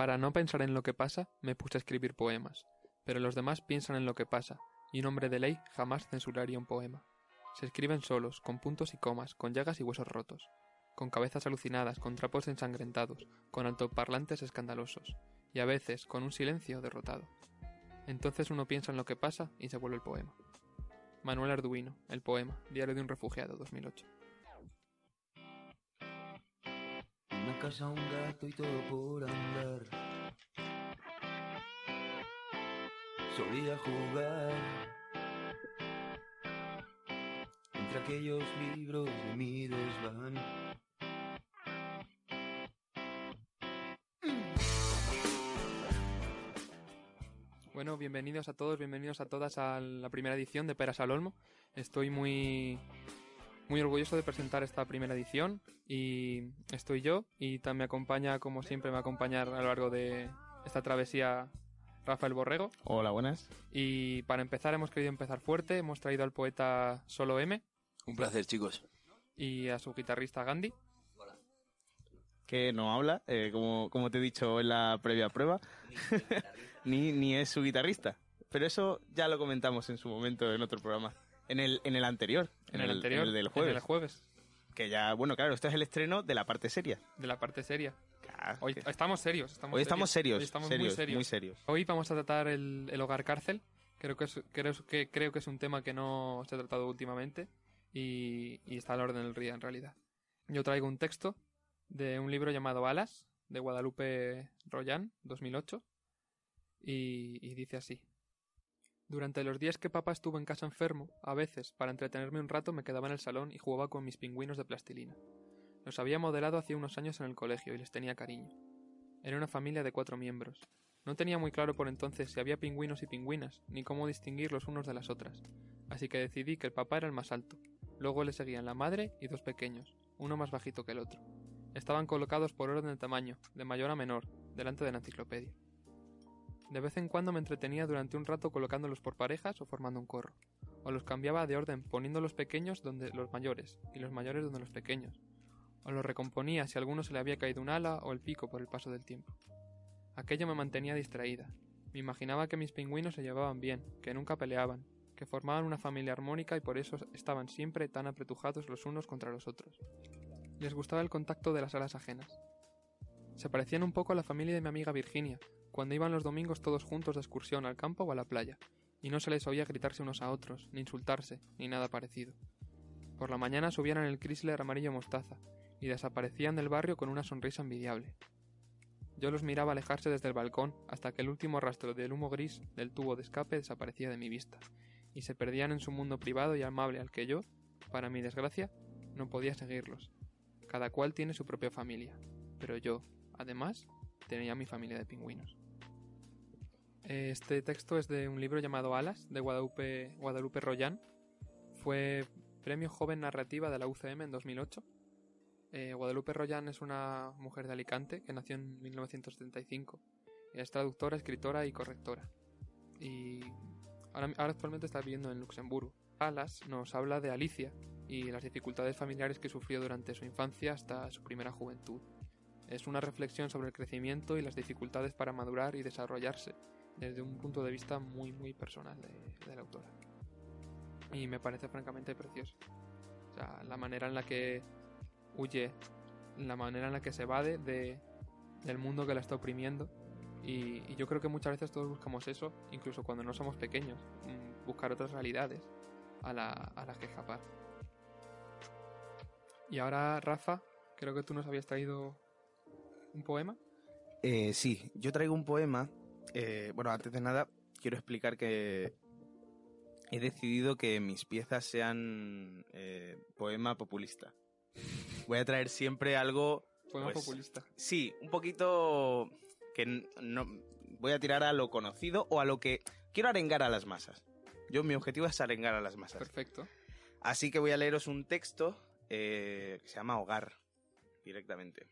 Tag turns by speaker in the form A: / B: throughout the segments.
A: Para no pensar en lo que pasa, me puse a escribir poemas, pero los demás piensan en lo que pasa, y un hombre de ley jamás censuraría un poema. Se escriben solos, con puntos y comas, con llagas y huesos rotos, con cabezas alucinadas, con trapos ensangrentados, con altoparlantes escandalosos, y a veces con un silencio derrotado. Entonces uno piensa en lo que pasa y se vuelve el poema. Manuel Arduino, El poema, Diario de un refugiado, 2008.
B: Casa, un gato y todo por andar. Solía jugar entre aquellos libros de mi desván.
A: Bueno, bienvenidos a todos, bienvenidos a todas a la primera edición de Peras al Olmo. Estoy muy, muy orgulloso de presentar esta primera edición y estoy yo y también me acompaña, como siempre, me va a acompañar a lo largo de esta travesía Rafael Borrego.
C: Hola, buenas.
A: Y para empezar hemos querido empezar fuerte, hemos traído al poeta Solo M
D: Un placer, chicos.
A: y a su guitarrista Gandhi.
C: Que no habla, eh, como, como te he dicho en la previa prueba, ni, ni es su guitarrista. Pero eso ya lo comentamos en su momento en otro programa. En el, en el anterior.
A: En, el, anterior,
C: en el del
A: en
C: jueves.
A: el jueves,
C: Que ya, bueno, claro, esto es el estreno de la parte seria.
A: de la parte seria.
C: Claro,
A: Hoy
C: que-
A: estamos serios. Estamos
C: hoy estamos serios,
A: Hoy estamos
C: serios,
A: muy serios.
C: muy serios.
A: Hoy vamos a tratar el, el hogar cárcel. Creo que, es, creo, que, creo que es un tema que no se ha tratado últimamente y, y está al orden del día en realidad. Yo traigo un texto de un libro llamado Alas, de Guadalupe Royan, 2008, y, y dice así. Durante los días que papá estuvo en casa enfermo, a veces, para entretenerme un rato, me quedaba en el salón y jugaba con mis pingüinos de plastilina. Los había modelado hacía unos años en el colegio y les tenía cariño. Era una familia de cuatro miembros. No tenía muy claro por entonces si había pingüinos y pingüinas, ni cómo distinguir los unos de las otras, así que decidí que el papá era el más alto. Luego le seguían la madre y dos pequeños, uno más bajito que el otro. Estaban colocados por orden de tamaño, de mayor a menor, delante de la enciclopedia. De vez en cuando me entretenía durante un rato colocándolos por parejas o formando un corro, o los cambiaba de orden poniendo los pequeños donde los mayores y los mayores donde los pequeños, o los recomponía si a alguno se le había caído un ala o el pico por el paso del tiempo. Aquello me mantenía distraída. Me imaginaba que mis pingüinos se llevaban bien, que nunca peleaban, que formaban una familia armónica y por eso estaban siempre tan apretujados los unos contra los otros. Les gustaba el contacto de las alas ajenas. Se parecían un poco a la familia de mi amiga Virginia, cuando iban los domingos todos juntos de excursión al campo o a la playa, y no se les oía gritarse unos a otros, ni insultarse, ni nada parecido. Por la mañana subían en el Chrysler amarillo mostaza, y desaparecían del barrio con una sonrisa envidiable. Yo los miraba alejarse desde el balcón hasta que el último rastro del humo gris del tubo de escape desaparecía de mi vista, y se perdían en su mundo privado y amable al que yo, para mi desgracia, no podía seguirlos. Cada cual tiene su propia familia, pero yo, además, tenía mi familia de pingüinos. Este texto es de un libro llamado Alas, de Guadalupe, Guadalupe Royan. Fue premio joven narrativa de la UCM en 2008. Eh, Guadalupe Royan es una mujer de Alicante que nació en 1975. Es traductora, escritora y correctora. Y ahora, ahora actualmente está viviendo en Luxemburgo. Alas nos habla de Alicia y las dificultades familiares que sufrió durante su infancia hasta su primera juventud. Es una reflexión sobre el crecimiento y las dificultades para madurar y desarrollarse desde un punto de vista muy muy personal de, de la autora. Y me parece francamente precioso. O sea, la manera en la que huye, la manera en la que se evade de, del mundo que la está oprimiendo. Y, y yo creo que muchas veces todos buscamos eso, incluso cuando no somos pequeños, mm, buscar otras realidades a, la, a las que escapar. Y ahora, Rafa, creo que tú nos habías traído un poema.
C: Eh, sí, yo traigo un poema. Eh, bueno, antes de nada, quiero explicar que he decidido que mis piezas sean eh, poema populista. Voy a traer siempre algo
A: Poema
C: Pues-
A: populista.
C: Sí, un poquito que no voy a tirar a lo conocido o a lo que quiero arengar a las masas. Yo mi objetivo es arengar a las masas.
A: Perfecto.
C: Así que voy a leeros un texto eh, que se llama Hogar, directamente.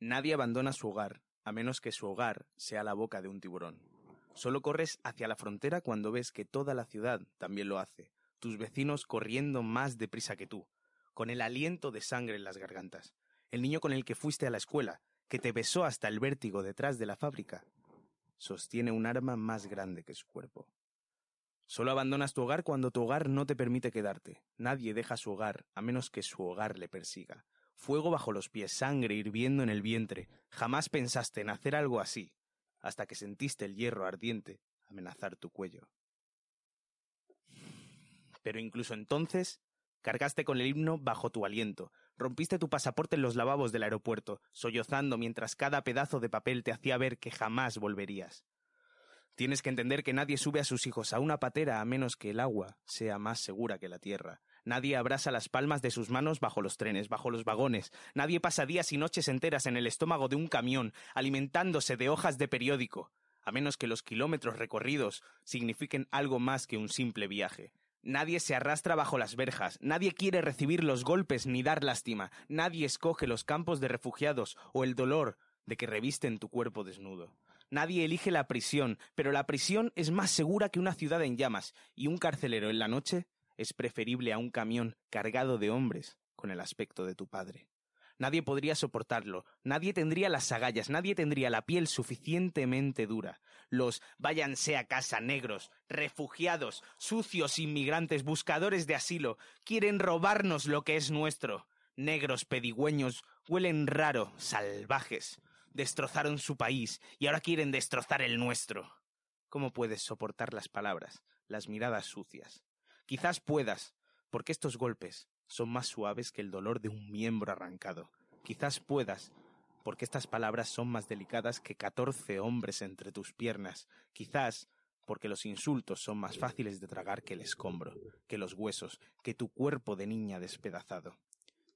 C: Nadie abandona su hogar, a menos que su hogar sea la boca de un tiburón. Solo corres hacia la frontera cuando ves que toda la ciudad también lo hace, tus vecinos corriendo más deprisa que tú, con el aliento de sangre en las gargantas, el niño con el que fuiste a la escuela, que te besó hasta el vértigo detrás de la fábrica, sostiene un arma más grande que su cuerpo. Solo abandonas tu hogar cuando tu hogar no te permite quedarte. Nadie deja su hogar a menos que su hogar le persiga. Fuego bajo los pies, sangre hirviendo en el vientre. Jamás pensaste en hacer algo así, hasta que sentiste el hierro ardiente amenazar tu cuello. Pero incluso entonces, cargaste con el himno bajo tu aliento, rompiste tu pasaporte en los lavabos del aeropuerto, sollozando mientras cada pedazo de papel te hacía ver que jamás volverías. Tienes que entender que nadie sube a sus hijos a una patera a menos que el agua sea más segura que la tierra. Nadie abrasa las palmas de sus manos bajo los trenes, bajo los vagones. Nadie pasa días y noches enteras en el estómago de un camión, alimentándose de hojas de periódico, a menos que los kilómetros recorridos signifiquen algo más que un simple viaje. Nadie se arrastra bajo las verjas, nadie quiere recibir los golpes ni dar lástima, nadie escoge los campos de refugiados o el dolor de que revisten tu cuerpo desnudo. Nadie elige la prisión, pero la prisión es más segura que una ciudad en llamas, y un carcelero en la noche es preferible a un camión cargado de hombres con el aspecto de tu padre. Nadie podría soportarlo, nadie tendría las agallas, nadie tendría la piel suficientemente dura. Los váyanse a casa negros, refugiados, sucios inmigrantes, buscadores de asilo, quieren robarnos lo que es nuestro. Negros pedigüeños, huelen raro, salvajes. Destrozaron su país y ahora quieren destrozar el nuestro. ¿Cómo puedes soportar las palabras, las miradas sucias? Quizás puedas, porque estos golpes son más suaves que el dolor de un miembro arrancado. Quizás puedas, porque estas palabras son más delicadas que catorce hombres entre tus piernas. Quizás porque los insultos son más fáciles de tragar que el escombro, que los huesos, que tu cuerpo de niña despedazado.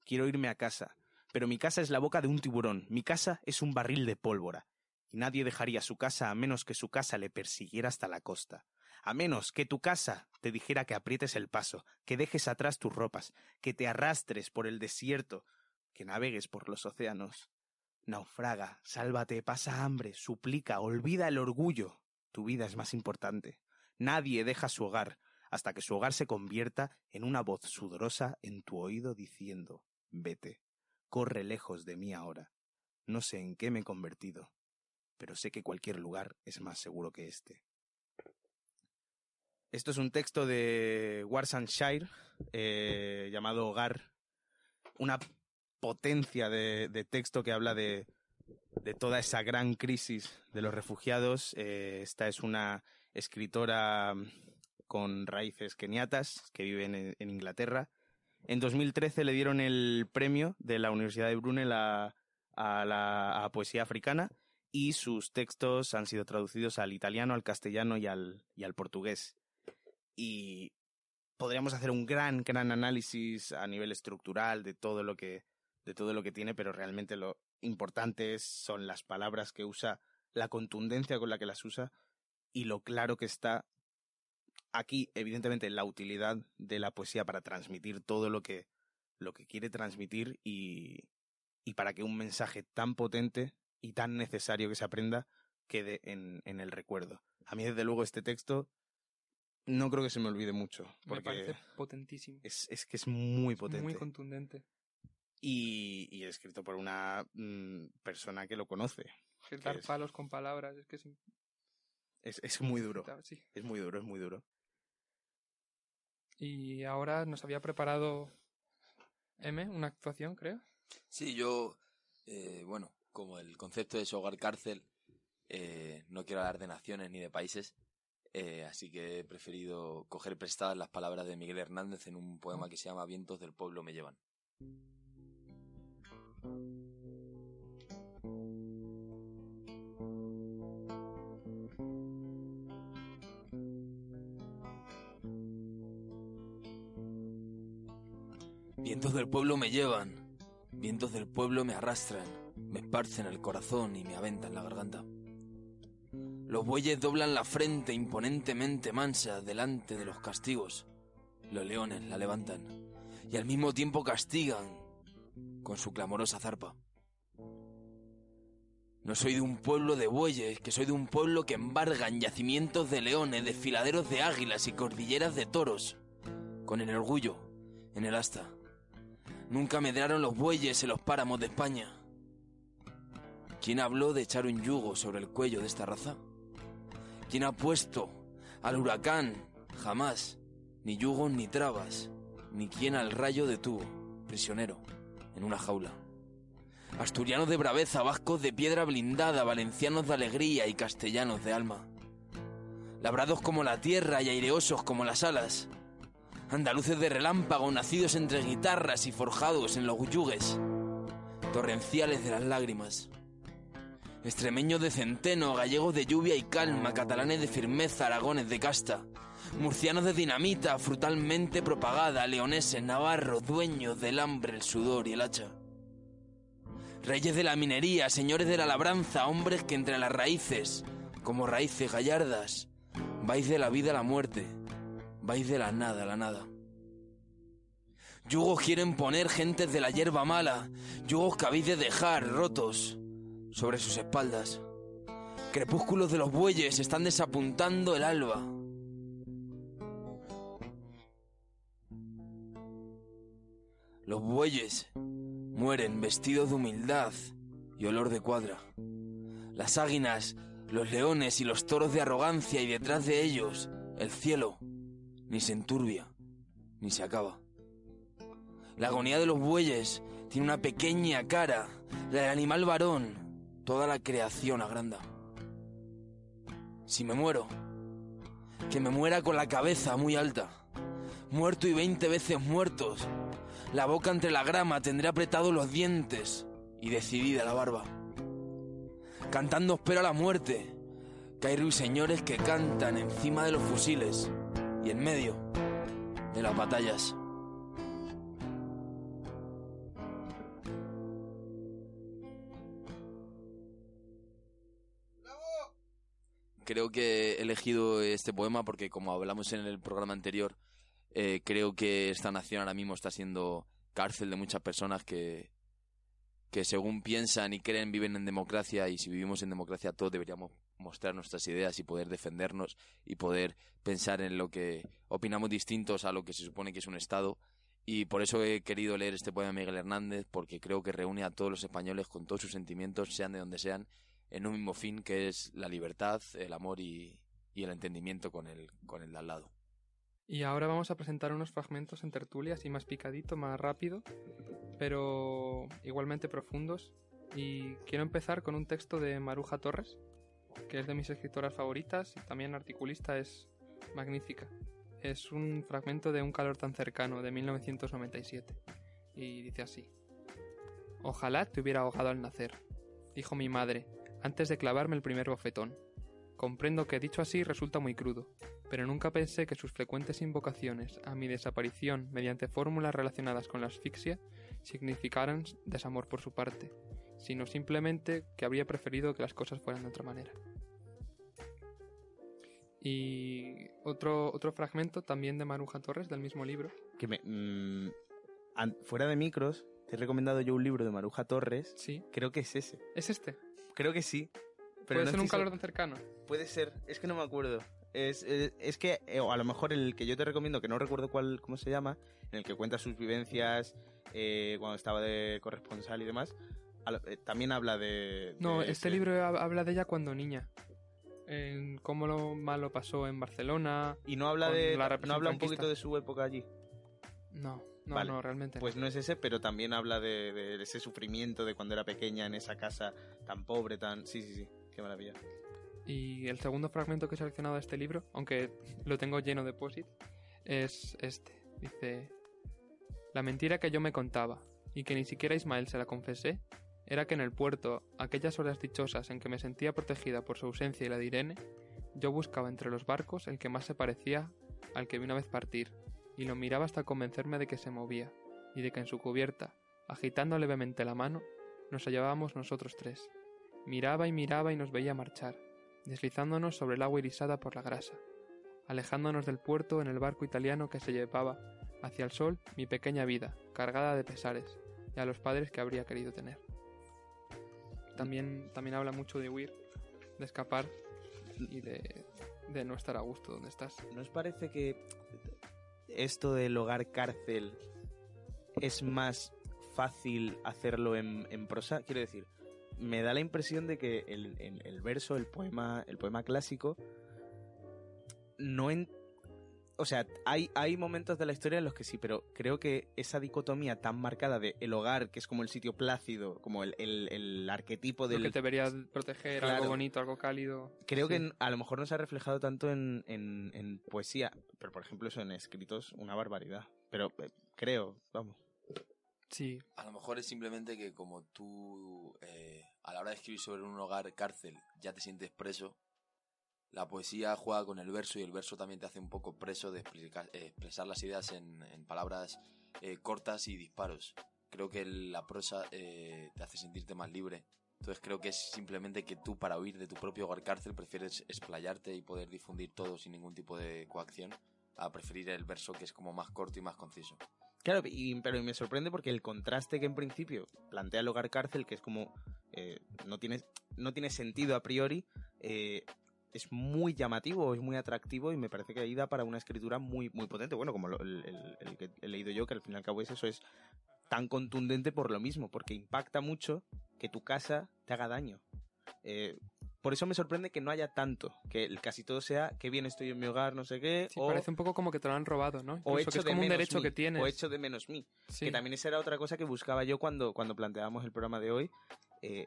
C: Quiero irme a casa, pero mi casa es la boca de un tiburón, mi casa es un barril de pólvora, y nadie dejaría su casa a menos que su casa le persiguiera hasta la costa, a menos que tu casa te dijera que aprietes el paso, que dejes atrás tus ropas, que te arrastres por el desierto, que navegues por los océanos. Naufraga, sálvate, pasa hambre, suplica, olvida el orgullo. Tu vida es más importante. Nadie deja su hogar hasta que su hogar se convierta en una voz sudorosa en tu oído diciendo Vete, corre lejos de mí ahora. No sé en qué me he convertido, pero sé que cualquier lugar es más seguro que este. Esto es un texto de Warsanshire eh, llamado Hogar, una potencia de, texto que habla de, toda esa gran crisis de los refugiados. Eh, esta es una escritora con raíces keniatas que vive en, en, Inglaterra. En 2013 le dieron el premio de la Universidad de Brunel a, a la poesía africana y sus textos han sido traducidos al italiano, al castellano y al portugués y podríamos hacer un gran, gran análisis a nivel estructural de todo lo que, de todo lo que tiene, pero realmente lo importante son las palabras que usa, la contundencia con la que las usa y lo claro que está aquí, evidentemente, la utilidad de la poesía para transmitir todo lo que, lo que quiere transmitir y, y para que un mensaje tan potente y tan necesario que se aprenda quede en, en el recuerdo. A mí, desde luego, este texto no creo que se me olvide mucho. Porque
A: Me parece potentísimo.
C: Es, es que es muy potente.
A: Muy contundente.
C: Y, y escrito por una mmm, persona que lo conoce.
A: Que dar es, palos con palabras, es que es...
C: Es, es muy duro.
A: Sí.
C: Es muy duro, es muy duro.
A: Y ahora nos había preparado M, una actuación, creo.
D: Sí, yo, eh, bueno, como el concepto es hogar cárcel, eh, no quiero hablar de naciones ni de países, eh, así que he preferido coger prestadas las palabras de Miguel Hernández en un poema que se llama Vientos del pueblo me llevan. Vientos del pueblo me llevan, vientos del pueblo me arrastran, me esparcen el corazón y me aventan la garganta. Los bueyes doblan la frente imponentemente mansa delante de los castigos. Los leones la levantan y al mismo tiempo castigan con su clamorosa zarpa. No soy de un pueblo de bueyes, que soy de un pueblo que embargan yacimientos de leones, desfiladeros de águilas y cordilleras de toros, con el orgullo en el asta. Nunca medraron los bueyes en los páramos de España. ¿Quién habló de echar un yugo sobre el cuello de esta raza? ¿Quién ha puesto al huracán? Jamás, ni yugos ni trabas, ni quien al rayo detuvo, prisionero, en una jaula. Asturianos de braveza, vascos de piedra blindada, valencianos de alegría y castellanos de alma. Labrados como la tierra y aireosos como las alas. Andaluces de relámpago, nacidos entre guitarras y forjados en los yugues. Torrenciales de las lágrimas. Extremeños de centeno, gallegos de lluvia y calma, catalanes de firmeza, aragones de casta. Murcianos de dinamita, frutalmente propagada, leoneses, navarros, dueños del hambre, el sudor y el hacha. Reyes de la minería, señores de la labranza, hombres que entre las raíces, como raíces gallardas, vais de la vida a la muerte, vais de la nada a la nada. Yugos quieren poner gentes de la hierba mala, yugos que habéis de dejar rotos sobre sus espaldas. Crepúsculos de los bueyes están desapuntando el alba. Los bueyes mueren vestidos de humildad y olor de cuadra. Las águilas, los leones y los toros de arrogancia y detrás de ellos el cielo ni se enturbia ni se acaba. La agonía de los bueyes tiene una pequeña cara, la del animal varón, toda la creación agranda. Si me muero, que me muera con la cabeza muy alta, muerto y veinte veces muertos, la boca entre la grama, tendré apretados los dientes y decidida la barba. Cantando espero a la muerte, que hay ruiseñores que cantan encima de los fusiles y en medio de las batallas. Creo que he elegido este poema porque, como hablamos en el programa anterior, eh, creo que esta nación ahora mismo está siendo cárcel de muchas personas que, que según piensan y creen viven en democracia y si vivimos en democracia todos deberíamos mostrar nuestras ideas y poder defendernos y poder pensar en lo que opinamos distintos a lo que se supone que es un Estado. Y por eso he querido leer este poema de Miguel Hernández, porque creo que reúne a todos los españoles con todos sus sentimientos, sean de donde sean, en un mismo fin que es la libertad, el amor y, y el entendimiento con el, con el de al lado.
A: Y ahora vamos a presentar unos fragmentos en tertulia, así más picadito, más rápido, pero igualmente profundos. Y quiero empezar con un texto de Maruja Torres, que es de mis escritoras favoritas y también articulista, es magnífica. Es un fragmento de Un calor tan cercano, de 1997. Y dice así. Ojalá te hubiera ahogado al nacer, dijo mi madre, antes de clavarme el primer bofetón. Comprendo que dicho así resulta muy crudo, pero nunca pensé que sus frecuentes invocaciones a mi desaparición mediante fórmulas relacionadas con la asfixia significaran desamor por su parte, sino simplemente que habría preferido que las cosas fueran de otra manera. Y otro, otro fragmento también de Maruja Torres del mismo libro.
C: Que me, mm, an- fuera de micros, te he recomendado yo un libro de Maruja Torres.
A: Sí.
C: Creo que es ese.
A: ¿Es este?
C: Creo que sí. Pero
A: Puede
C: no
A: ser un calor tan cercano.
C: Puede ser. Es que no me acuerdo. Es, es, es que, eh, o a lo mejor el que yo te recomiendo, que no recuerdo cuál, cómo se llama, en el que cuenta sus vivencias eh, cuando estaba de corresponsal y demás, lo- eh, también habla de...
A: No, este
C: ese-
A: libro hab- habla de ella cuando niña. En cómo lo mal lo pasó en Barcelona.
C: Y no habla de...
A: la
C: No habla un poquito de su época allí.
A: No, no,
C: Vale,
A: no, realmente.
C: Pues no es ese, pero también habla de, de ese sufrimiento de cuando era pequeña en esa casa tan pobre, tan... Sí, sí, sí. Qué maravilla.
A: Y el segundo fragmento que he seleccionado de este libro, aunque lo tengo lleno de posit, es este. Dice: La mentira que yo me contaba, y que ni siquiera Ismael se la confesé, era que en el puerto, aquellas horas dichosas en que me sentía protegida por su ausencia y la de Irene, yo buscaba entre los barcos el que más se parecía al que vi una vez partir, y lo miraba hasta convencerme de que se movía, y de que en su cubierta, agitando levemente la mano, nos hallábamos nosotros tres. Miraba y miraba y nos veía marchar, deslizándonos sobre el agua irisada por la grasa, alejándonos del puerto en el barco italiano que se llevaba hacia el sol mi pequeña vida, cargada de pesares, y a los padres que habría querido tener. También, también habla mucho de huir, de escapar y de, de no estar a gusto donde estás.
C: ¿No os parece que esto del hogar cárcel es más fácil hacerlo en, en prosa? Quiero decir, me da la impresión de que el, el- el verso, el poema, el poema clásico, no en, o sea, hay, hay momentos de la historia en los que sí, pero creo que esa dicotomía tan marcada de el hogar, que es como el sitio plácido, como el, el- el arquetipo
A: Lo
C: del,
A: que te debería proteger,
C: Claro.
A: algo bonito, algo cálido.
C: Creo
A: Sí.
C: que a lo mejor no se ha reflejado tanto en, en- en poesía, pero por ejemplo eso en escritos, una barbaridad. Pero eh, creo, vamos.
A: Sí,
D: A lo mejor es simplemente que como tú eh, a la hora de escribir sobre un hogar cárcel ya te sientes preso, la poesía juega con el verso y el verso también te hace un poco preso de eh, expresar las ideas en, en palabras eh, cortas y disparos. Creo que la prosa eh, te hace sentirte más libre. Entonces creo que es simplemente que tú para huir de tu propio hogar cárcel prefieres explayarte y poder difundir todo sin ningún tipo de coacción a preferir el verso que es como más corto y más conciso.
C: Claro, y, pero me sorprende porque el contraste que en principio plantea el hogar cárcel, que es como eh, no, tiene, no tiene sentido a priori, eh, es muy llamativo, es muy atractivo y me parece que ahí da para una escritura muy, muy potente. Bueno, como el que he leído yo, que al fin y al cabo es eso, es tan contundente por lo mismo, porque impacta mucho que tu casa te haga daño. Eh, por eso me sorprende que no haya tanto, que casi todo sea que bien estoy en mi hogar, no sé qué,
A: sí
C: o,
A: parece un poco como que te lo han robado, ¿no?
C: o hecho
A: que es
C: de
A: como un
C: menos
A: derecho
C: mí,
A: que tienes.
C: o hecho de menos mí.
A: Sí.
C: Que también esa era otra cosa que buscaba yo cuando, cuando planteábamos el programa de hoy, eh,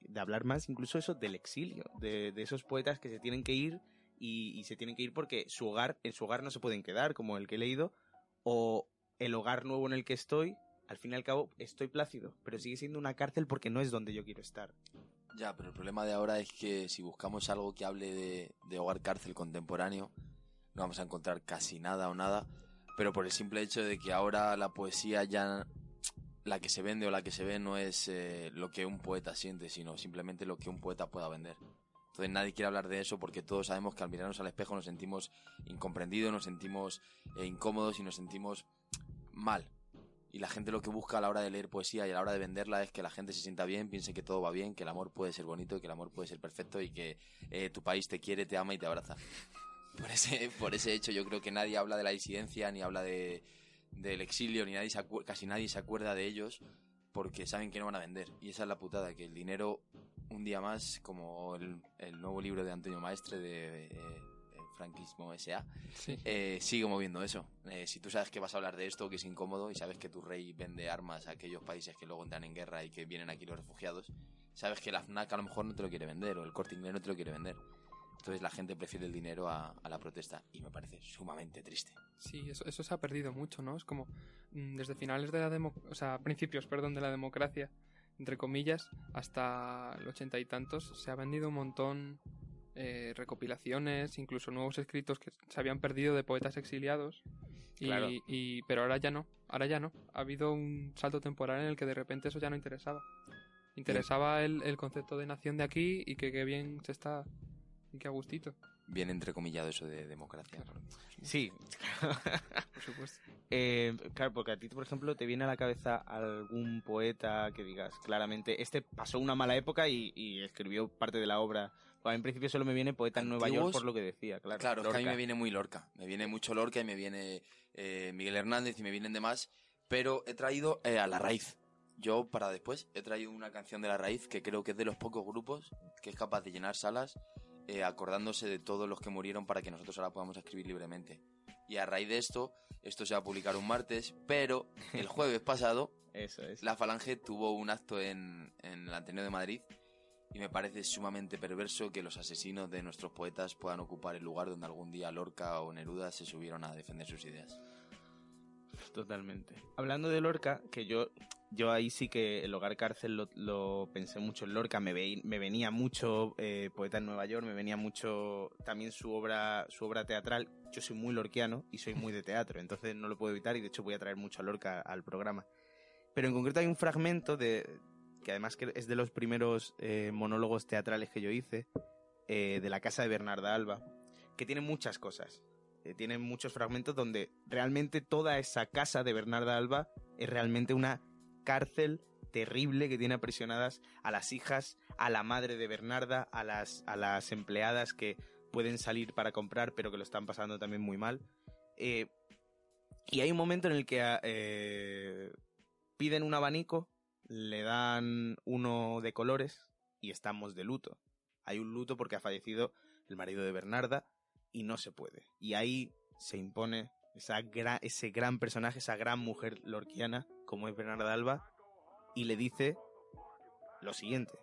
C: de hablar más incluso eso del exilio, de, de esos poetas que se tienen que ir y, y se tienen que ir porque su hogar, en su hogar no se pueden quedar, como el que he leído, o el hogar nuevo en el que estoy, al fin y al cabo estoy plácido, pero sigue siendo una cárcel porque no es donde yo quiero estar.
D: Ya, pero el problema de ahora es que si buscamos algo que hable de, hogar cárcel contemporáneo, no vamos a encontrar casi nada o nada, pero por el simple hecho de que ahora la poesía ya la que se vende o la que se ve no es eh, lo que un poeta siente, sino simplemente lo que un poeta pueda vender. Entonces nadie quiere hablar de eso porque todos sabemos que al mirarnos al espejo nos sentimos incomprendidos, nos sentimos eh, incómodos y nos sentimos mal. Y la gente lo que busca a la hora de leer poesía y a la hora de venderla es que la gente se sienta bien, piense que todo va bien, que el amor puede ser bonito, que el amor puede ser perfecto y que eh, tu país te quiere, te ama y te abraza. Por ese, por ese hecho yo creo que nadie habla de la disidencia, ni habla de, del exilio, ni nadie se casi nadie se acuerda de ellos porque saben que no van a vender. Y esa es la putada, que el dinero, un día más, como el, el nuevo libro de Antonio Maestre de eh, Franquismo S.A.,
A: Sí.
D: eh, sigue moviendo eso. Eh, si tú sabes que vas a hablar de esto, que es incómodo, y sabes que tu rey vende armas a aquellos países que luego entran en guerra y que vienen aquí los refugiados, sabes que la FNAC a lo mejor no te lo quiere vender, o el corte inglés no te lo quiere vender. Entonces la gente prefiere el dinero a, a la protesta, y me parece sumamente triste.
A: Sí, eso, eso se ha perdido mucho, ¿no? Es como mm, desde finales de la demo, o sea, principios, perdón, de la democracia, entre comillas, hasta el ochenta y tantos, se ha vendido un montón eh, recopilaciones, incluso nuevos escritos que se habían perdido de poetas exiliados. Y,
C: Claro.
A: y- pero ahora ya no, ahora ya no. Ha habido un salto temporal en el que de repente eso ya no interesaba. Interesaba el, el concepto de nación de aquí y que, qué bien se está y qué a gustito,
D: Bien entrecomillado eso de democracia.
C: Sí,
A: por supuesto.
C: Eh, claro, porque a ti, por ejemplo, te viene a la cabeza algún poeta que digas claramente, este pasó una mala época y, y escribió parte de la obra. En principio solo me viene poeta en Nueva York por lo que decía, claro.
D: Claro, es que a mí me viene muy Lorca. Me viene mucho Lorca y me viene eh, Miguel Hernández y me vienen demás. Pero he traído eh, a La Raíz. Yo, para después, he traído una canción de La Raíz que creo que es de los pocos grupos que es capaz de llenar salas eh, acordándose de todos los que murieron para que nosotros ahora podamos escribir libremente. Y a raíz de esto, esto se va a publicar un martes, pero el jueves pasado
C: Eso es.
D: la Falange tuvo un acto en, en el Ateneo de Madrid y me parece sumamente perverso que los asesinos de nuestros poetas puedan ocupar el lugar donde algún día Lorca o Neruda se subieron a defender sus ideas.
C: Totalmente. Hablando de Lorca, que yo, yo ahí sí que el hogar cárcel lo, pensé mucho en Lorca, me venía mucho eh, Poeta en Nueva York, me venía mucho también su obra, su obra teatral. Yo soy muy lorquiano y soy muy de teatro, entonces no lo puedo evitar y de hecho voy a traer mucho a Lorca al programa. Pero en concreto hay un fragmento de, que además es de los primeros eh, monólogos teatrales que yo hice, eh, de la casa de Bernarda Alba, que tiene muchas cosas. Eh, tiene muchos fragmentos donde realmente toda esa casa de Bernarda Alba es realmente una cárcel terrible que tiene aprisionadas a las hijas, a la madre de Bernarda, a las, a las empleadas que pueden salir para comprar pero que lo están pasando también muy mal. Y hay un momento en el que piden un abanico, le dan uno de colores y estamos de luto. Hay un luto porque ha fallecido el marido de Bernarda y no se puede. Y ahí se impone ese gran personaje, esa gran mujer lorquiana como es Bernarda Alba y le dice lo siguiente.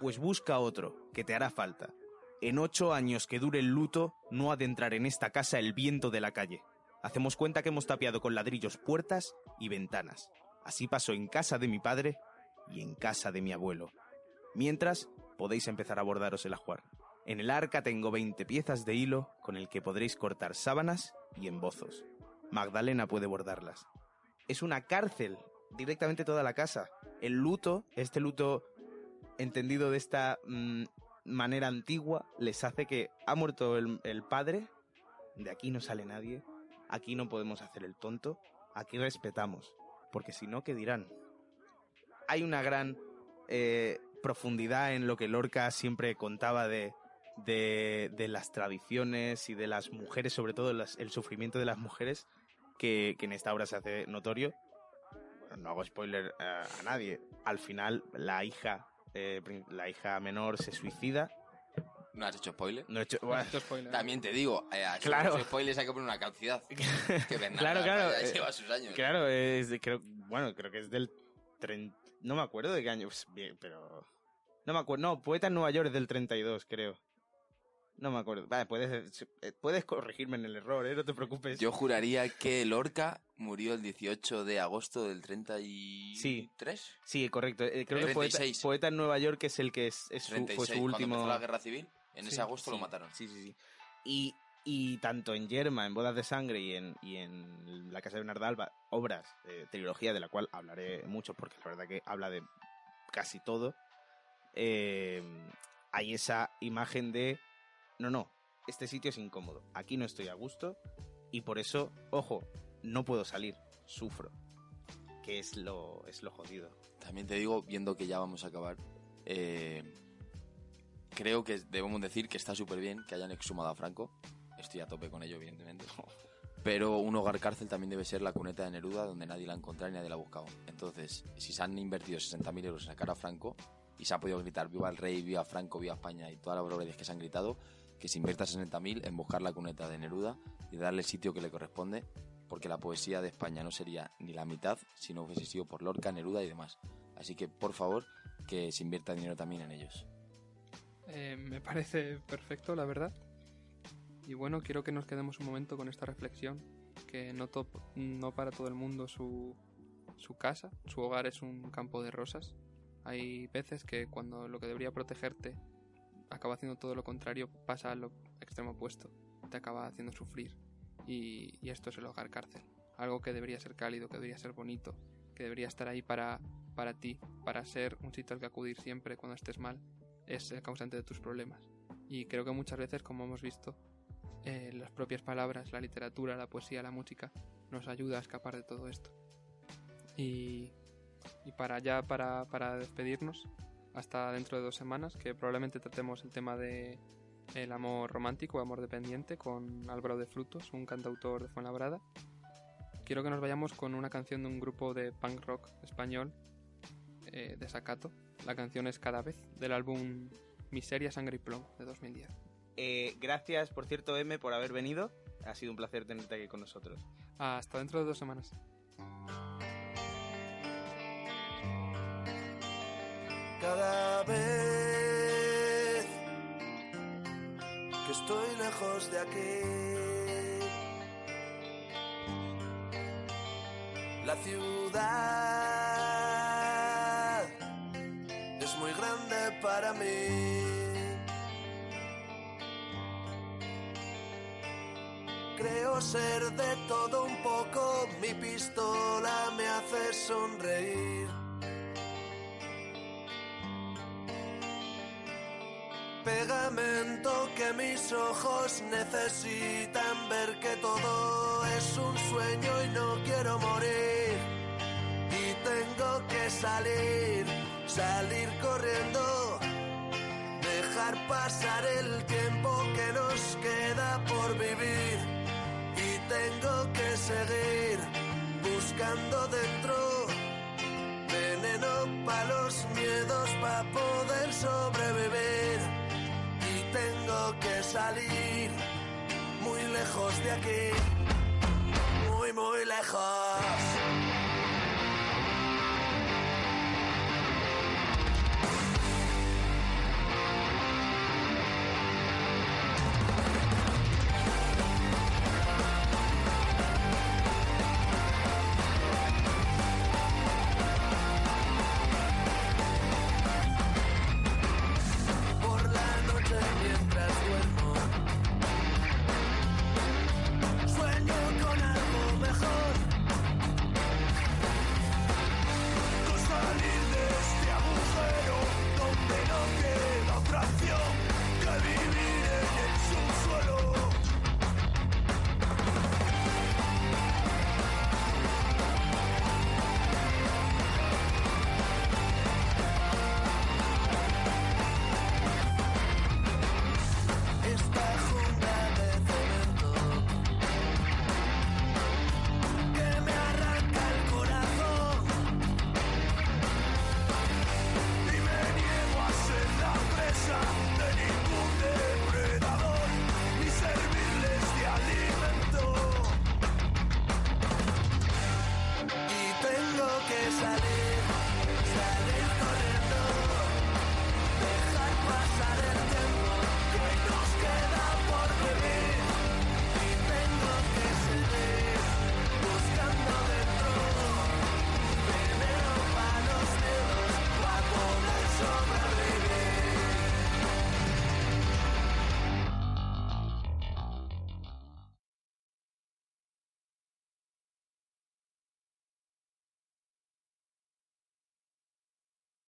C: Pues busca otro, que te hará falta. En ocho años que dure el luto, no ha de entrar en esta casa el viento de la calle. Hacemos cuenta que hemos tapiado con ladrillos puertas y ventanas. Así pasó en casa de mi padre y en casa de mi abuelo. Mientras, podéis empezar a bordaros el ajuar. En el arca tengo 20 piezas de hilo con el que podréis cortar sábanas y embozos. Magdalena puede bordarlas. Es una cárcel, directamente toda la casa. El luto, este luto entendido de esta mm, manera antigua, les hace que ha muerto el, el padre, de aquí no sale nadie, aquí no podemos hacer el tonto, aquí respetamos, porque si no, ¿qué dirán? Hay una gran eh, profundidad en lo que Lorca siempre contaba de, de, de las tradiciones y de las mujeres, sobre todo las- el sufrimiento de las mujeres, que, que en esta obra se hace notorio. No hago spoiler a, a nadie. Al final, la hija, eh, la hija menor se suicida.
D: ¿No has hecho spoiler?
C: No he hecho, bueno,
A: spoiler.
D: También te digo, eh, a
C: Claro.
D: spoilers hay que poner una cantidad. Que Bernarda
C: Claro, claro,
D: ya
C: eh,
D: lleva sus años.
C: Claro, es de- creo, bueno, creo que es del 30, no me acuerdo de qué año, pues, bien, pero no me acuerdo, no, Poeta en Nueva York es del 32, creo. No me acuerdo. Vale, puedes, eh, puedes corregirme en el error, ¿eh? No te preocupes.
D: Yo juraría que Lorca murió el 18 de agosto del 33.
C: Sí, correcto. eh, creo que Poeta,
D: 36.
C: Poeta en Nueva York es el que es, es su-
D: 36.
C: fue su último.
D: la guerra civil, en
A: Sí,
D: ese agosto lo mataron.
C: Sí, sí, sí. Y, y tanto en Yerma, en Bodas de Sangre y en, y en La Casa de Bernarda Alba, obras, eh, trilogía de la cual hablaré mucho porque la verdad que habla de casi todo, eh, hay esa imagen de, no, no, este sitio es incómodo, aquí no estoy a gusto y por eso, ojo, no puedo salir, sufro, que es lo, es lo jodido.
D: También te digo, viendo que ya vamos a acabar, eh, creo que debemos decir que está súper bien que hayan exhumado a Franco. Estoy a tope con ello, evidentemente. Pero un hogar cárcel también debe ser la cuneta de Neruda, donde nadie la ha encontrado y nadie la ha buscado. Entonces, si se han invertido 60.000 euros en sacar a Franco y se ha podido gritar viva el rey, viva Franco, viva España y todas las barbaridades que se han gritado, que se invierta 60.000 en buscar la cuneta de Neruda y darle el sitio que le corresponde, porque la poesía de España no sería ni la mitad si no hubiese sido por Lorca, Neruda y demás. Así que, por favor, que se invierta dinero también en ellos.
A: Eh, me parece perfecto, la verdad. Y bueno, quiero que nos quedemos un momento con esta reflexión, que no, no para todo el mundo su, su casa, su hogar es un campo de rosas. Hay veces que cuando lo que debería protegerte acaba haciendo todo lo contrario, pasa a lo extremo opuesto, te acaba haciendo sufrir. Y, y esto es el hogar cárcel. Algo que debería ser cálido, que debería ser bonito, que debería estar ahí para, para ti, para ser un sitio al que acudir siempre cuando estés mal, es el causante de tus problemas. Y creo que muchas veces, como hemos visto, eh, las propias palabras, la literatura, la poesía, la música, nos ayuda a escapar de todo esto. Y, y para ya, para, para despedirnos, hasta dentro de dos semanas, que probablemente tratemos el tema de el amor romántico, amor dependiente, con Álvaro de Frutos, un cantautor de Fuenlabrada. Quiero que nos vayamos con una canción de un grupo de punk rock español, eh, de Sacato. La canción es Cada vez, del álbum Miseria, Sangre y Plomo, de 2010.
C: Eh, gracias, por cierto, M, por haber venido. Ha sido un placer tenerte aquí con nosotros.
A: Hasta dentro de dos semanas.
B: Cada vez que estoy lejos de aquí, la ciudad para mí. Creo ser de todo un poco, mi pistola me hace sonreír.
E: Pegamento que mis ojos necesitan ver que todo es un sueño y no quiero morir. Y tengo que salir, salir corriendo dejar pasar el tiempo que nos queda por vivir. Y tengo que seguir buscando dentro veneno para los miedos para poder sobrevivir. Y tengo que salir muy lejos de aquí, muy, muy lejos.